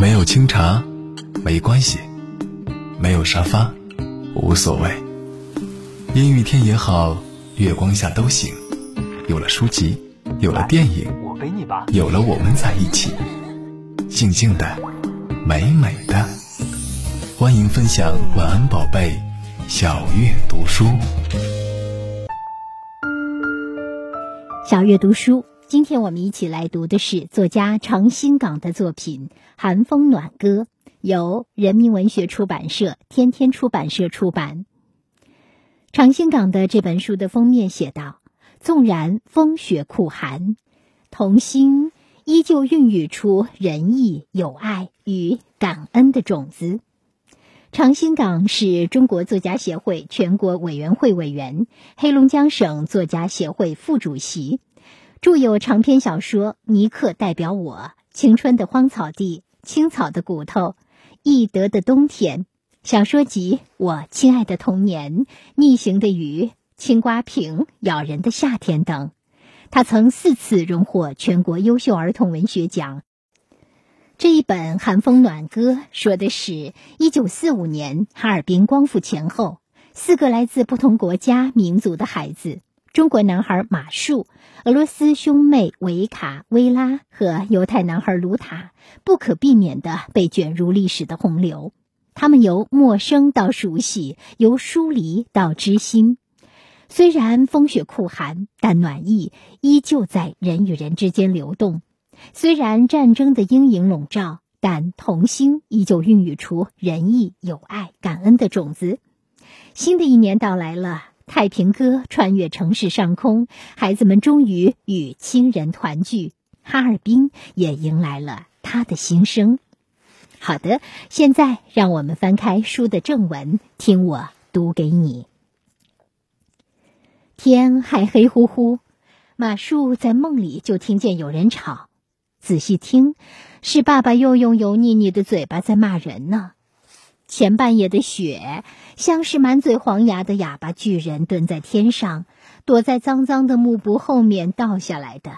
没有清茶，没关系；没有沙发，无所谓。阴雨天也好，月光下都行。有了书籍，有了电影，有了我们在一起，静静的，美美的。欢迎分享晚安宝贝，小月读书。小月读书。今天我们一起来读的是作家常新港的作品《寒风暖歌》，由人民文学出版社、天天出版社出版。常新港的这本书的封面写道：“纵然风雪酷寒，童心依旧孕育出仁义、友爱与感恩的种子。”常新港是中国作家协会全国委员会委员，黑龙江省作家协会副主席。著有长篇小说《尼克代表我》《青春的荒草地》《青草的骨头》《易得的冬天》小说集《我亲爱的童年》《逆行的鱼》《青瓜瓶》《咬人的夏天》等。他曾四次荣获全国优秀儿童文学奖。这一本《寒风暖歌》说的是一九四五年哈尔滨光复前后，四个来自不同国家民族的孩子。中国男孩马树、俄罗斯兄妹维卡、薇拉和犹太男孩卢塔，不可避免地被卷入历史的洪流。他们由陌生到熟悉，由疏离到知心。虽然风雪酷寒，但暖意依旧在人与人之间流动；虽然战争的阴影笼罩，但童心依旧孕育出仁义、友爱、感恩的种子。新的一年到来了。太平歌穿越城市上空，孩子们终于与亲人团聚。哈尔滨也迎来了他的新生。好的，现在让我们翻开书的正文，听我读给你。天还黑乎乎，马树在梦里就听见有人吵，仔细听，是爸爸又用油腻腻的嘴巴在骂人呢。前半夜的雪，像是满嘴黄牙的哑巴巨人蹲在天上，躲在脏脏的幕布后面倒下来的；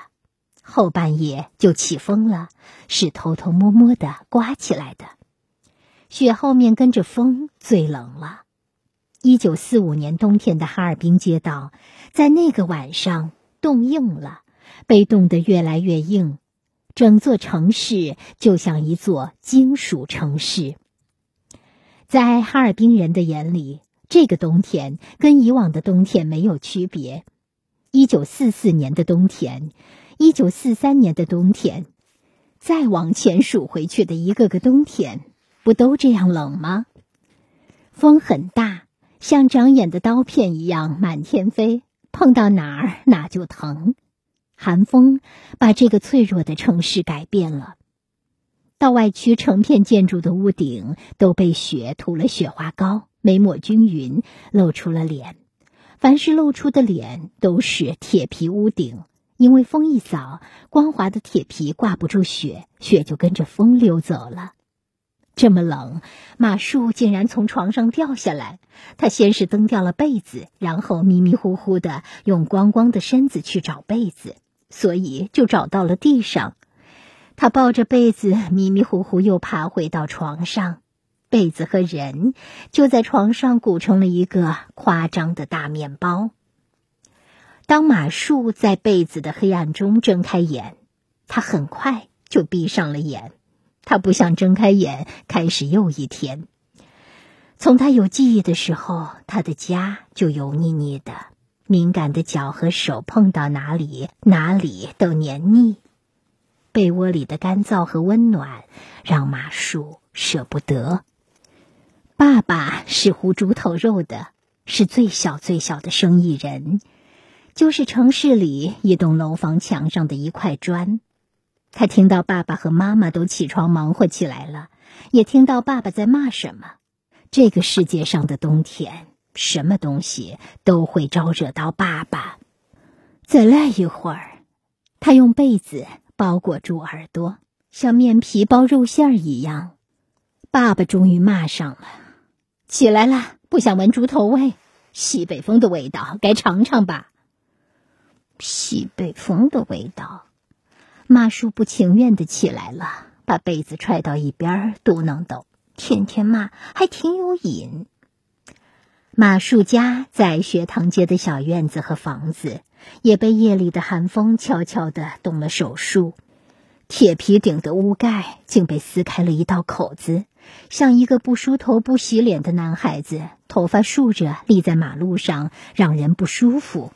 后半夜就起风了，是偷偷摸摸的刮起来的。雪后面跟着风，最冷了。一九四五年冬天的哈尔滨街道，在那个晚上冻硬了，被冻得越来越硬，整座城市就像一座金属城市。在哈尔滨人的眼里，这个冬天跟以往的冬天没有区别。一九四四年的冬天，一九四三年的冬天，再往前数回去的一个个冬天，不都这样冷吗？风很大，像长眼的刀片一样满天飞，碰到哪儿哪就疼。寒风把这个脆弱的城市改变了。道外区成片建筑的屋顶都被雪涂了雪花膏，没抹均匀，露出了脸。凡是露出的脸都是铁皮屋顶，因为风一扫，光滑的铁皮挂不住雪，雪就跟着风溜走了。这么冷，马树竟然从床上掉下来。他先是蹬掉了被子，然后迷迷糊糊的用光光的身子去找被子，所以就找到了地上。他抱着被子，迷迷糊糊又爬回到床上，被子和人就在床上鼓成了一个夸张的大面包。当马树在被子的黑暗中睁开眼，他很快就闭上了眼。他不想睁开眼，开始又一天。从他有记忆的时候，他的家就油腻腻的，敏感的脚和手碰到哪里，哪里都黏腻。被窝里的干燥和温暖，让马树舍不得。爸爸是糊猪头肉的，是最小最小的生意人，就是城市里一栋楼房墙上的一块砖。他听到爸爸和妈妈都起床忙活起来了，也听到爸爸在骂什么。这个世界上的冬天，什么东西都会招惹到爸爸。再赖一会儿，他用被子。包裹住耳朵，像面皮包肉馅儿一样。爸爸终于骂上了：“起来了，不想闻猪头味，西北风的味道，该尝尝吧。”西北风的味道，妈叔不情愿的起来了，把被子踹到一边，嘟囔道：“天天骂，还挺有瘾。”马树家在学堂街的小院子和房子，也被夜里的寒风悄悄地动了手术。铁皮顶的屋盖竟被撕开了一道口子，像一个不梳头、不洗脸的男孩子，头发竖着立在马路上，让人不舒服。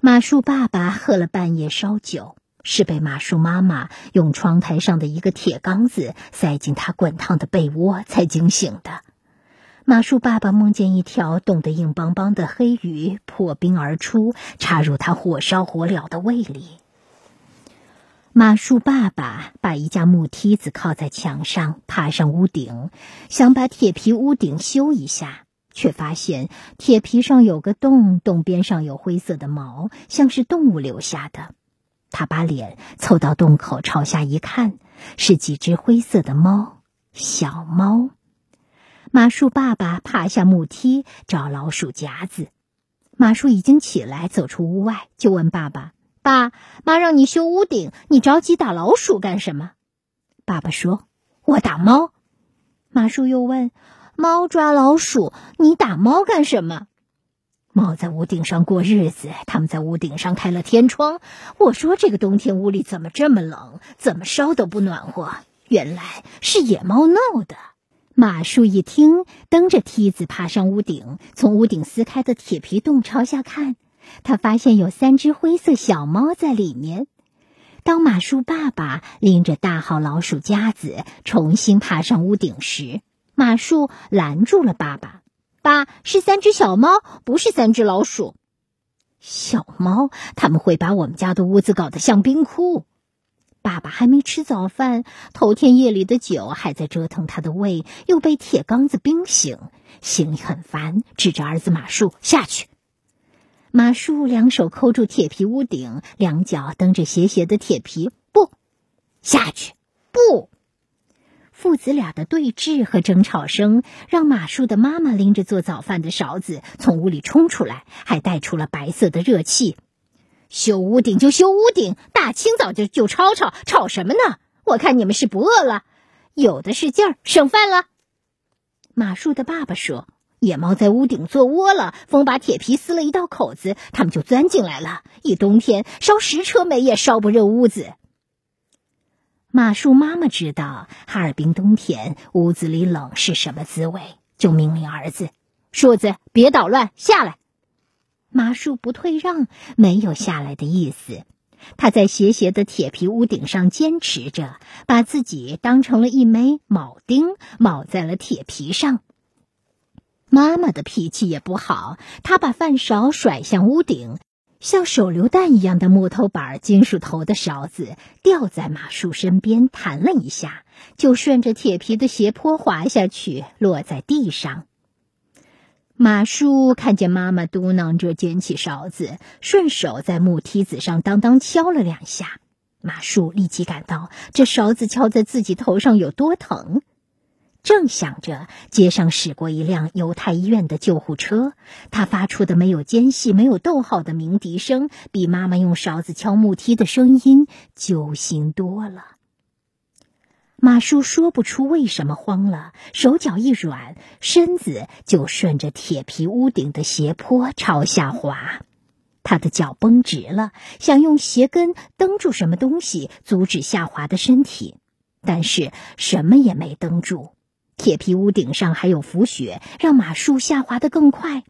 马树爸爸喝了半夜烧酒，是被马树妈妈用窗台上的一个铁缸子塞进他滚烫的被窝才惊醒的。马树爸爸梦见一条冻得硬邦邦的黑鱼破冰而出，插入他火烧火燎的胃里。马树爸爸把一架木梯子靠在墙上，爬上屋顶，想把铁皮屋顶修一下，却发现铁皮上有个洞，洞边上有灰色的毛，像是动物留下的。他把脸凑到洞口，朝下一看，是几只灰色的猫，小猫。马树爸爸爬下木梯找老鼠夹子，马树已经起来走出屋外，就问爸爸：“爸妈让你修屋顶，你着急打老鼠干什么？”爸爸说：“我打猫。”马树又问：“猫抓老鼠，你打猫干什么？”猫在屋顶上过日子，他们在屋顶上开了天窗。我说：“这个冬天屋里怎么这么冷？怎么烧都不暖和？”原来是野猫闹的。马树一听，蹬着梯子爬上屋顶，从屋顶撕开的铁皮洞朝下看，他发现有三只灰色小猫在里面。当马树爸爸拎着大号老鼠夹子重新爬上屋顶时，马树拦住了爸爸：“爸，是三只小猫，不是三只老鼠。小猫，他们会把我们家的屋子搞得像冰窟。”爸爸还没吃早饭，头天夜里的酒还在折腾他的胃，又被铁缸子冰醒，心里很烦，指着儿子马树下去。马树两手扣住铁皮屋顶，两脚蹬着斜斜的铁皮，不下去，不。父子俩的对峙和争吵声，让马树的妈妈拎着做早饭的勺子从屋里冲出来，还带出了白色的热气。修屋顶就修屋顶，大清早就就吵吵吵什么呢？我看你们是不饿了，有的是劲儿，省饭了。马树的爸爸说：“野猫在屋顶做窝了，风把铁皮撕了一道口子，它们就钻进来了。一冬天烧十车煤也烧不热屋子。”马树妈妈知道哈尔滨冬天屋子里冷是什么滋味，就命令儿子：“树子别捣乱，下来。”马树不退让，没有下来的意思。他在斜斜的铁皮屋顶上坚持着，把自己当成了一枚铆钉，铆在了铁皮上。妈妈的脾气也不好，她把饭勺甩向屋顶，像手榴弹一样的木头板、金属头的勺子掉在马树身边，弹了一下，就顺着铁皮的斜坡滑下去，落在地上。马叔看见妈妈嘟囔着，捡起勺子，顺手在木梯子上当当敲了两下。马叔立即感到这勺子敲在自己头上有多疼。正想着，街上驶过一辆犹太医院的救护车，它发出的没有间隙、没有逗号的鸣笛声，比妈妈用勺子敲木梯的声音揪心多了。马叔说不出为什么慌了，手脚一软，身子就顺着铁皮屋顶的斜坡朝下滑。他的脚绷直了，想用鞋跟蹬住什么东西，阻止下滑的身体，但是什么也没蹬住。铁皮屋顶上还有浮雪，让马叔下滑的更快。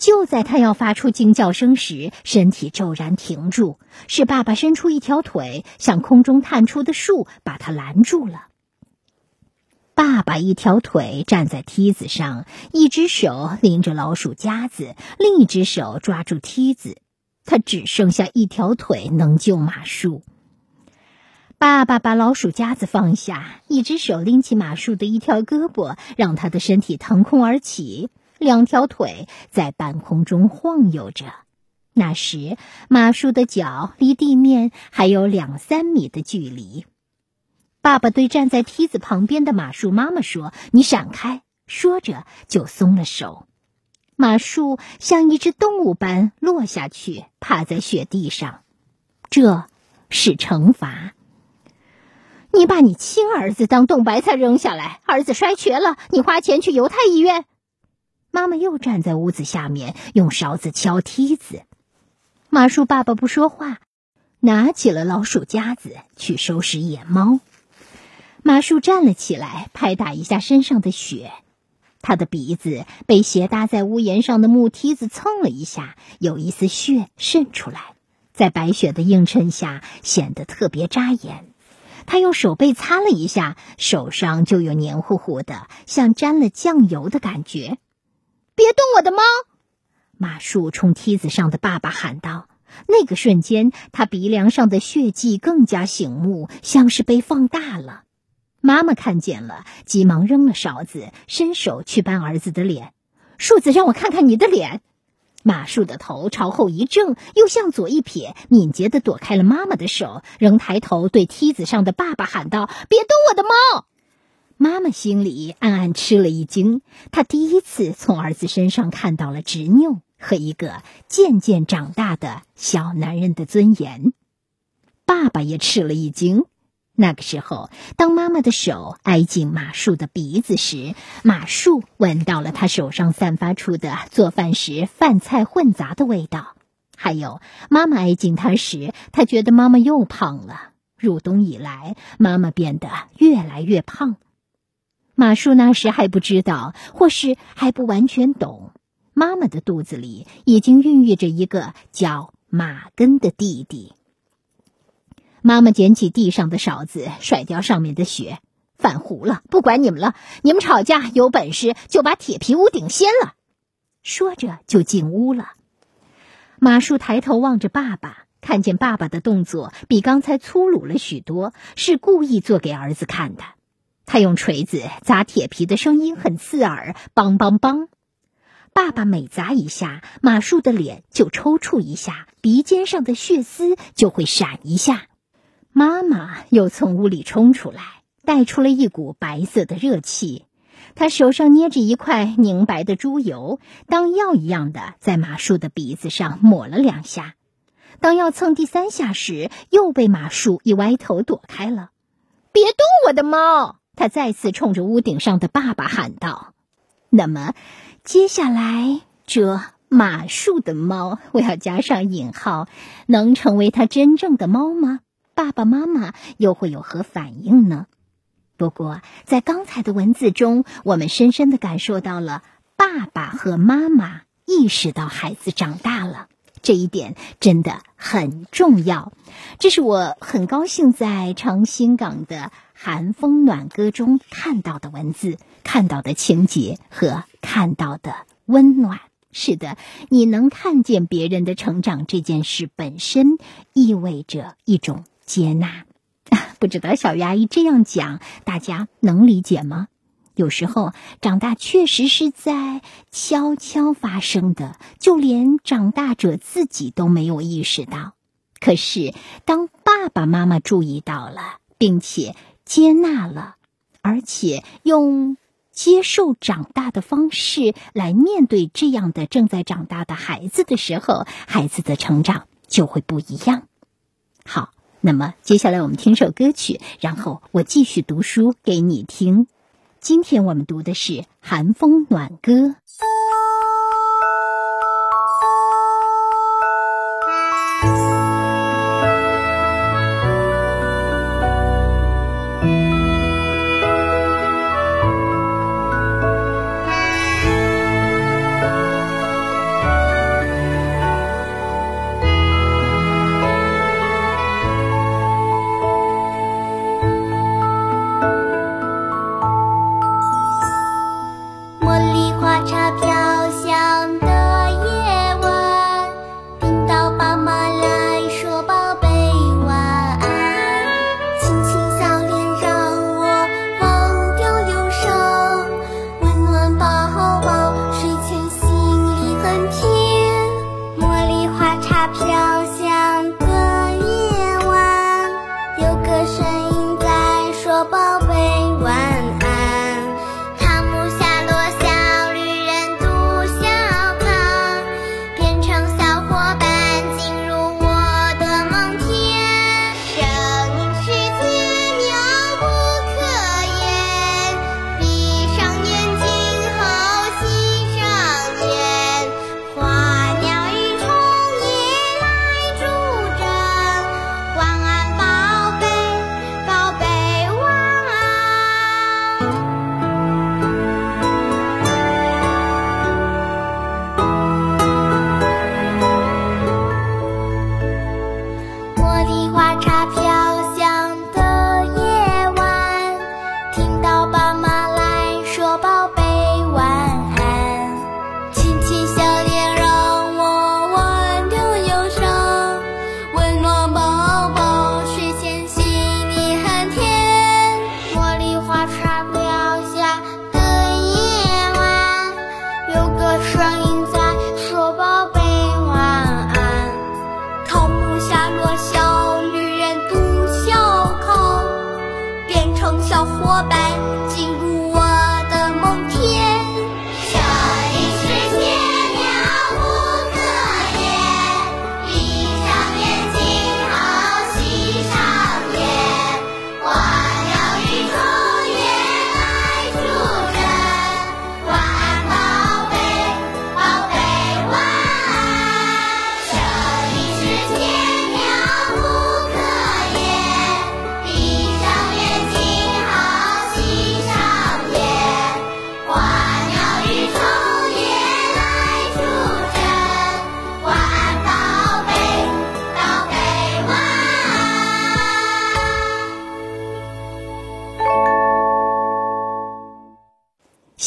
就在他要发出惊叫声时，身体骤然停住，是爸爸伸出一条腿，向空中探出的树把他拦住了。爸爸一条腿站在梯子上，一只手拎着老鼠夹子，另一只手抓住梯子，他只剩下一条腿能救马树。爸爸把老鼠夹子放下，一只手拎起马树的一条胳膊，让他的身体腾空而起。两条腿在半空中晃悠着，那时马叔的脚离地面还有两三米的距离。爸爸对站在梯子旁边的马树妈妈说：“你闪开！”说着就松了手。马树像一只动物般落下去，趴在雪地上。这是惩罚。你把你亲儿子当冻白菜扔下来，儿子摔瘸了，你花钱去犹太医院。妈妈又站在屋子下面，用勺子敲梯子。马叔爸爸不说话，拿起了老鼠夹子去收拾野猫。马叔站了起来，拍打一下身上的雪，他的鼻子被斜搭在屋檐上的木梯子蹭了一下，有一丝血渗出来，在白雪的映衬下显得特别扎眼。他用手背擦了一下，手上就有黏糊糊的，像沾了酱油的感觉。别动我的猫！马树冲梯子上的爸爸喊道。那个瞬间，他鼻梁上的血迹更加醒目，像是被放大了。妈妈看见了，急忙扔了勺子，伸手去扳儿子的脸。树子，让我看看你的脸。马树的头朝后一正，又向左一撇，敏捷地躲开了妈妈的手，仍抬头对梯子上的爸爸喊道：“别动我的猫！”妈妈心里暗暗吃了一惊，她第一次从儿子身上看到了执拗和一个渐渐长大的小男人的尊严。爸爸也吃了一惊。那个时候，当妈妈的手挨近马树的鼻子时，马树闻到了他手上散发出的做饭时饭菜混杂的味道。还有，妈妈挨近他时，他觉得妈妈又胖了。入冬以来，妈妈变得越来越胖。马树那时还不知道，或是还不完全懂，妈妈的肚子里已经孕育着一个叫马根的弟弟。妈妈捡起地上的勺子，甩掉上面的雪，饭糊了，不管你们了。你们吵架有本事就把铁皮屋顶掀了。说着就进屋了。马树抬头望着爸爸，看见爸爸的动作比刚才粗鲁了许多，是故意做给儿子看的。他用锤子砸铁皮的声音很刺耳，梆梆梆。爸爸每砸一下，马树的脸就抽搐一下，鼻尖上的血丝就会闪一下。妈妈又从屋里冲出来，带出了一股白色的热气。她手上捏着一块凝白的猪油，当药一样的在马树的鼻子上抹了两下。当要蹭第三下时，又被马树一歪头躲开了。别动我的猫！他再次冲着屋顶上的爸爸喊道：“那么，接下来这马术的猫，我要加上引号，能成为他真正的猫吗？爸爸妈妈又会有何反应呢？不过，在刚才的文字中，我们深深的感受到了爸爸和妈妈意识到孩子长大了。”这一点真的很重要，这是我很高兴在长兴港的寒风暖歌中看到的文字、看到的情节和看到的温暖。是的，你能看见别人的成长这件事本身意味着一种接纳。不知道小鱼阿姨这样讲，大家能理解吗？有时候，长大确实是在悄悄发生的，就连长大者自己都没有意识到。可是，当爸爸妈妈注意到了，并且接纳了，而且用接受长大的方式来面对这样的正在长大的孩子的时候，孩子的成长就会不一样。好，那么接下来我们听首歌曲，然后我继续读书给你听。今天我们读的是《寒风暖歌》。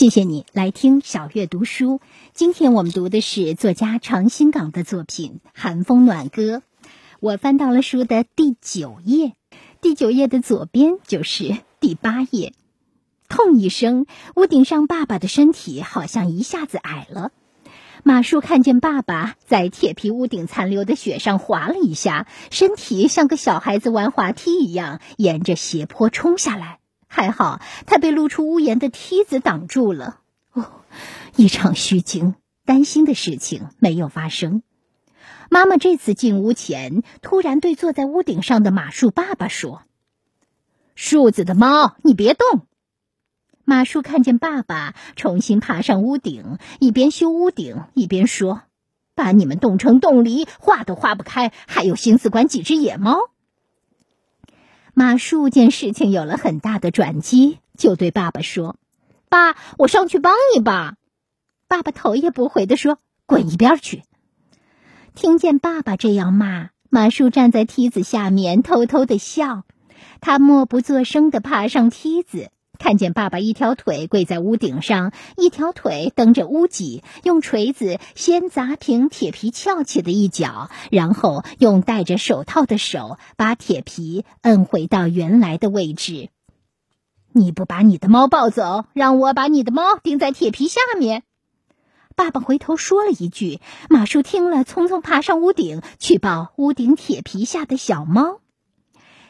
谢谢你来听小月读书。今天我们读的是作家常新港的作品《寒风暖歌》。我翻到了书的第九页，第九页的左边就是第八页。痛一声，屋顶上爸爸的身体好像一下子矮了。马叔看见爸爸在铁皮屋顶残留的雪上滑了一下，身体像个小孩子玩滑梯一样沿着斜坡冲下来。还好他被露出屋檐的梯子挡住了。哦，一场虚惊，担心的事情没有发生。妈妈这次进屋前，突然对坐在屋顶上的马树爸爸说：“树子的猫，你别动。”马叔看见爸爸重新爬上屋顶，一边修屋顶一边说：“把你们冻成冻梨，化都化不开，还有心思管几只野猫？”马树见事情有了很大的转机，就对爸爸说：“爸，我上去帮你吧。”爸爸头也不回地说：“滚一边去！”听见爸爸这样骂，马树站在梯子下面偷偷的笑。他默不作声地爬上梯子，看见爸爸一条腿跪在屋顶上，一条腿蹬着屋脊，用锤子先砸平铁皮翘起的一角，然后用戴着手套的手把铁皮摁回到原来的位置。你不把你的猫抱走，让我把你的猫钉在铁皮下面。爸爸回头说了一句，马叔听了，匆匆爬上屋顶去抱屋顶铁皮下的小猫。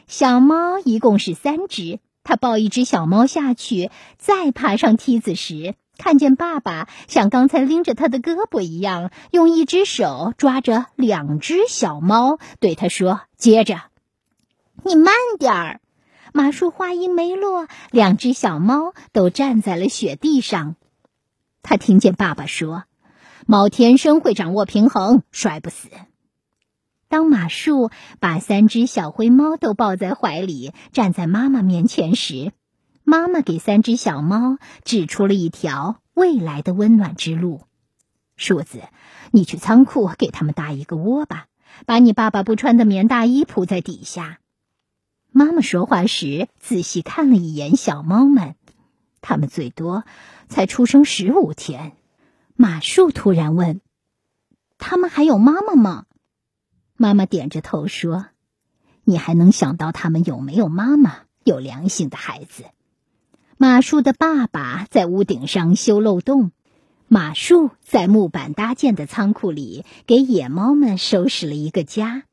小猫一共是三只，他抱一只小猫下去，再爬上梯子时，看见爸爸像刚才拎着他的胳膊一样，用一只手抓着两只小猫，对他说：“接着，你慢点儿。”马叔话音没落，两只小猫都站在了雪地上。他听见爸爸说：“猫天生会掌握平衡，摔不死。”当马树把三只小灰猫都抱在怀里，站在妈妈面前时，妈妈给三只小猫指出了一条未来的温暖之路。树子，你去仓库给他们搭一个窝吧，把你爸爸不穿的棉大衣铺在底下。妈妈说话时仔细看了一眼小猫们，它们最多才出生十五天。马树突然问：“他们还有妈妈吗？”妈妈点着头说：“你还能想到他们有没有妈妈？有良心的孩子。”马树的爸爸在屋顶上修漏洞，马树在木板搭建的仓库里给野猫们收拾了一个家。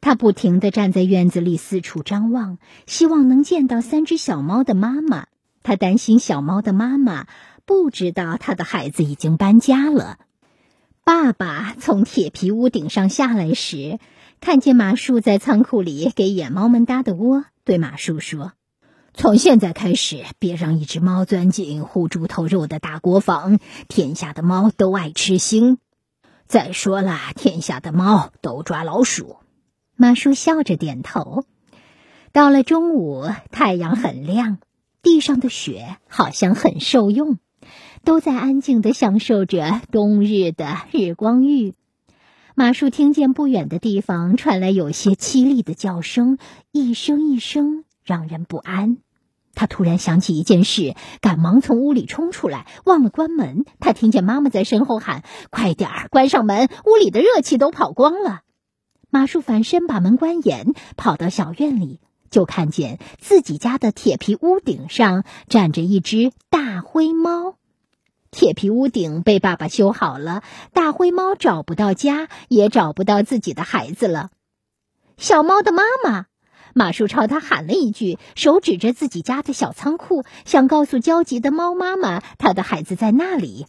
他不停地站在院子里四处张望，希望能见到三只小猫的妈妈。他担心小猫的妈妈不知道他的孩子已经搬家了。爸爸从铁皮屋顶上下来时，看见马树在仓库里给野猫们搭的窝，对马树说：“从现在开始，别让一只猫钻进护猪头肉的大锅房。天下的猫都爱吃腥。再说了，天下的猫都抓老鼠。”马树笑着点头。到了中午，太阳很亮，地上的雪好像很受用。都在安静的享受着冬日的日光浴。马树听见不远的地方传来有些凄厉的叫声，一声一声让人不安。他突然想起一件事，赶忙从屋里冲出来，忘了关门。他听见妈妈在身后喊：“快点儿，关上门，屋里的热气都跑光了。”马树反身把门关严，跑到小院里，就看见自己家的铁皮屋顶上站着一只大灰猫。铁皮屋顶被爸爸修好了，大灰猫找不到家，也找不到自己的孩子了。小猫的妈妈，马叔朝他喊了一句，手指着自己家的小仓库，想告诉焦急的猫妈妈，他的孩子在那里。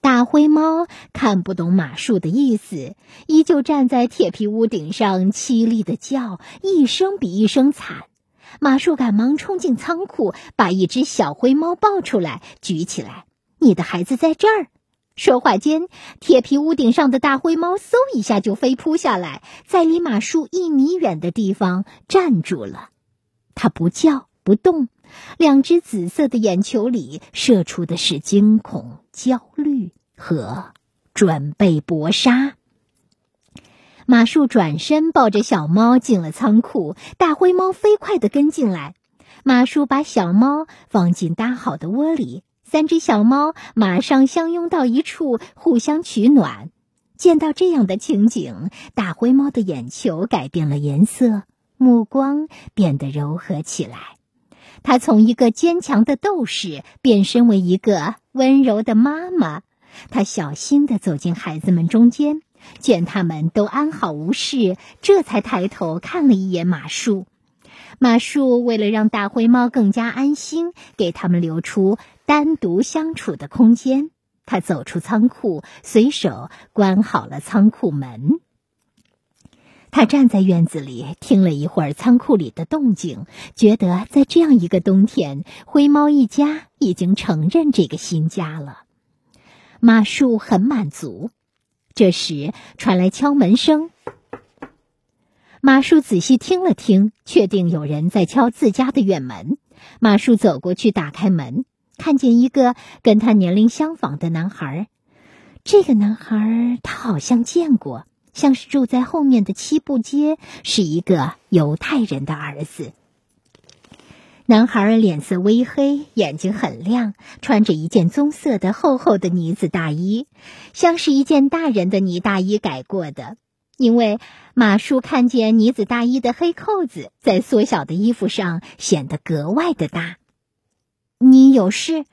大灰猫看不懂马术的意思，依旧站在铁皮屋顶上凄厉的叫，一声比一声惨。马术赶忙冲进仓库，把一只小灰猫抱出来，举起来：“你的孩子在这儿。”说话间，铁皮屋顶上的大灰猫嗖一下就飞扑下来，在离马术一米远的地方站住了。它不叫不动，两只紫色的眼球里射出的是惊恐、焦虑和准备搏杀。马术转身抱着小猫进了仓库，大灰猫飞快地跟进来。马术把小猫放进搭好的窝里。三只小猫马上相拥到一处，互相取暖。见到这样的情景，大灰猫的眼球改变了颜色，目光变得柔和起来。它从一个坚强的斗士变身为一个温柔的妈妈。它小心地走进孩子们中间，见他们都安好无事，这才抬头看了一眼马术。马术为了让大灰猫更加安心，给他们留出。单独相处的空间，他走出仓库，随手关好了仓库门。他站在院子里听了一会儿仓库里的动静，觉得在这样一个冬天，灰猫一家已经承认这个新家了。马术很满足。这时传来敲门声，马术仔细听了听，确定有人在敲自家的院门。马术走过去打开门。看见一个跟他年龄相仿的男孩，这个男孩他好像见过，像是住在后面的七步街，是一个犹太人的儿子。男孩脸色微黑，眼睛很亮，穿着一件棕色的厚厚的呢子大衣，像是一件大人的呢大衣改过的。因为马叔看见呢子大衣的黑扣子在缩小的衣服上显得格外的大。你有事？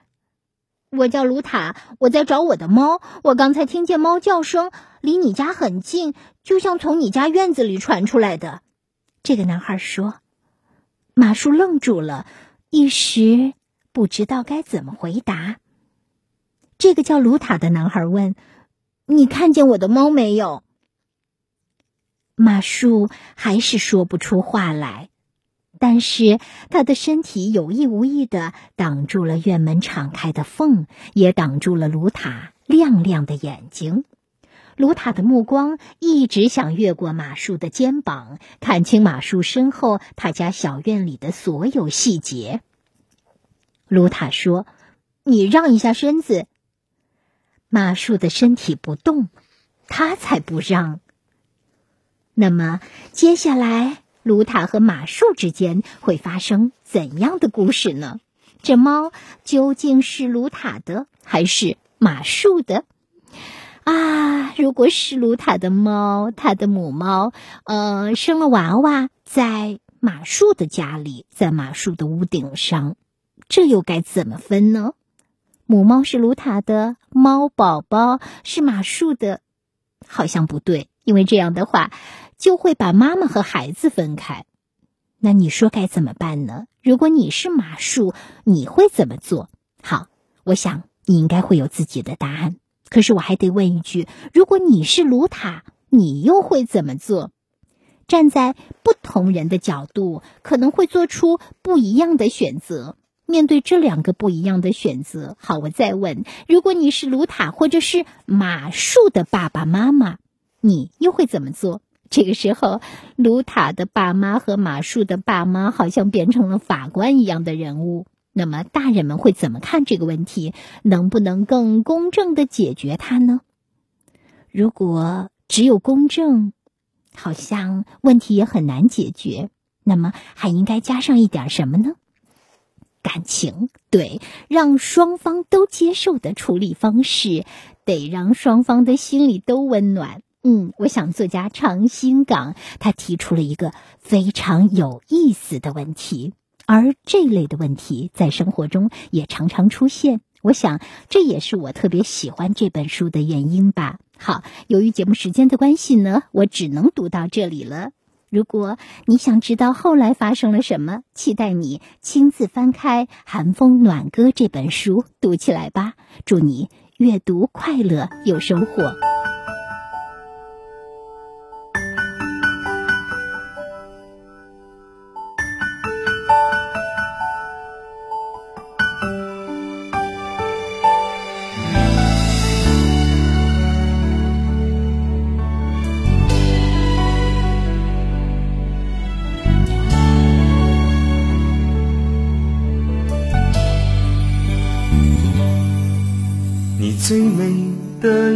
我叫卢塔，我在找我的猫。我刚才听见猫叫声，离你家很近，就像从你家院子里传出来的。这个男孩说。马叔愣住了，一时不知道该怎么回答。这个叫卢塔的男孩问：“你看见我的猫没有？”马叔还是说不出话来。但是他的身体有意无意的挡住了院门敞开的缝，也挡住了卢塔亮亮的眼睛。卢塔的目光一直想越过马术的肩膀，看清马术身后他家小院里的所有细节。卢塔说：“你让一下身子。”马术的身体不动，他才不让。那么接下来。卢塔和马术之间会发生怎样的故事呢？这猫究竟是卢塔的还是马术的？啊，如果是卢塔的猫，它的母猫，呃，生了娃娃，在马术的家里，在马术的屋顶上，这又该怎么分呢？母猫是卢塔的，猫宝宝是马术的，好像不对，因为这样的话。就会把妈妈和孩子分开，那你说该怎么办呢？如果你是马术，你会怎么做？好，我想你应该会有自己的答案。可是我还得问一句：如果你是卢塔，你又会怎么做？站在不同人的角度，可能会做出不一样的选择。面对这两个不一样的选择，好，我再问：如果你是卢塔或者是马术的爸爸妈妈，你又会怎么做？这个时候，卢塔的爸妈和马术的爸妈好像变成了法官一样的人物。那么，大人们会怎么看这个问题？能不能更公正的解决它呢？如果只有公正，好像问题也很难解决。那么，还应该加上一点什么呢？感情，对，让双方都接受的处理方式，得让双方的心里都温暖。嗯，我想作家长新港他提出了一个非常有意思的问题，而这类的问题在生活中也常常出现。我想这也是我特别喜欢这本书的原因吧。好，由于节目时间的关系呢，我只能读到这里了。如果你想知道后来发生了什么，期待你亲自翻开《寒风暖歌》这本书，读起来吧。祝你阅读快乐，有收获。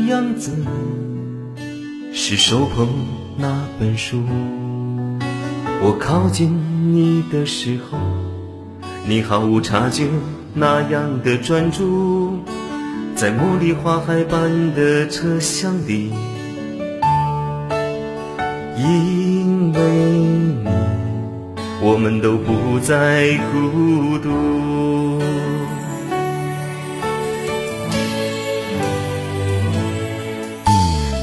样子，是手捧那本书。我靠近你的时候，你毫无察觉那样的专注，在茉莉花海般的车厢里，因为你，我们都不再孤独。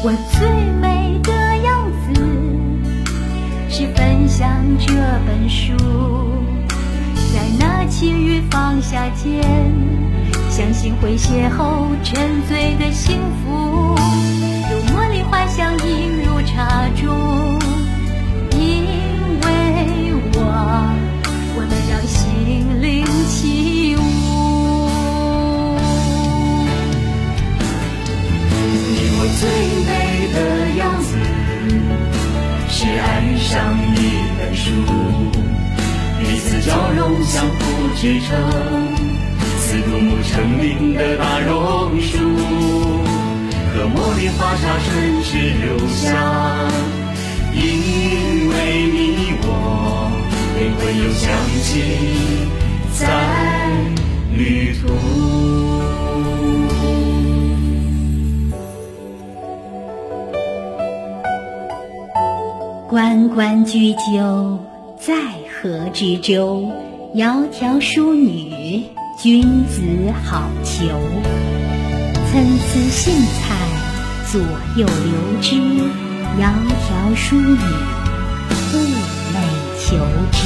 我最美的样子是分享这本书，在那轻雨放下肩，相信会邂逅沉醉的幸福，如茉莉花香映入茶中，最美的样子，是爱上一本书，彼此交融，相互支撑，似独木成林的大榕树，和茉莉花茶唇齿留下，因为你我灵魂有相契，在旅途。关关雎鸠，在河之洲。窈窕淑女，君子好逑。参差荇菜，左右流之。窈窕淑女，寤寐求之。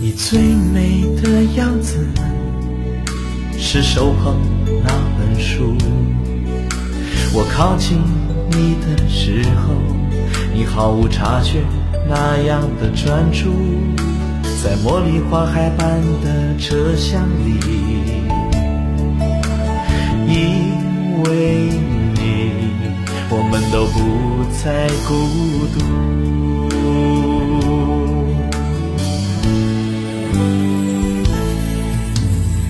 你最美的样子，是手捧那本书。我靠近你的时候，你毫无察觉那样的专注，在茉莉花海般的车厢里，因为你，我们都不再孤独。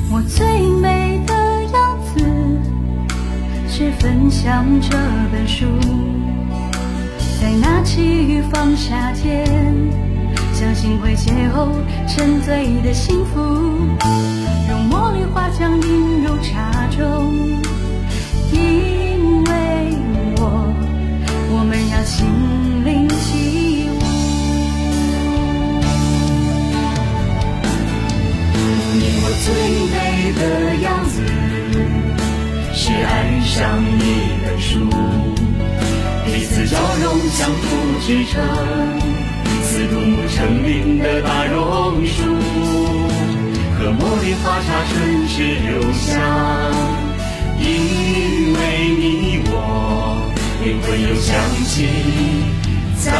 我最分享这本书，在那起雨放下间，相信会邂逅沉醉的幸福，用茉莉花香映入茶中，因为我，我们要心灵起舞。你我最美的样子，是爱上一本书，彼此交融，相互支撑，似独木成林的大榕树，和茉莉花茶唇齿留香，因为你我灵魂有相契，在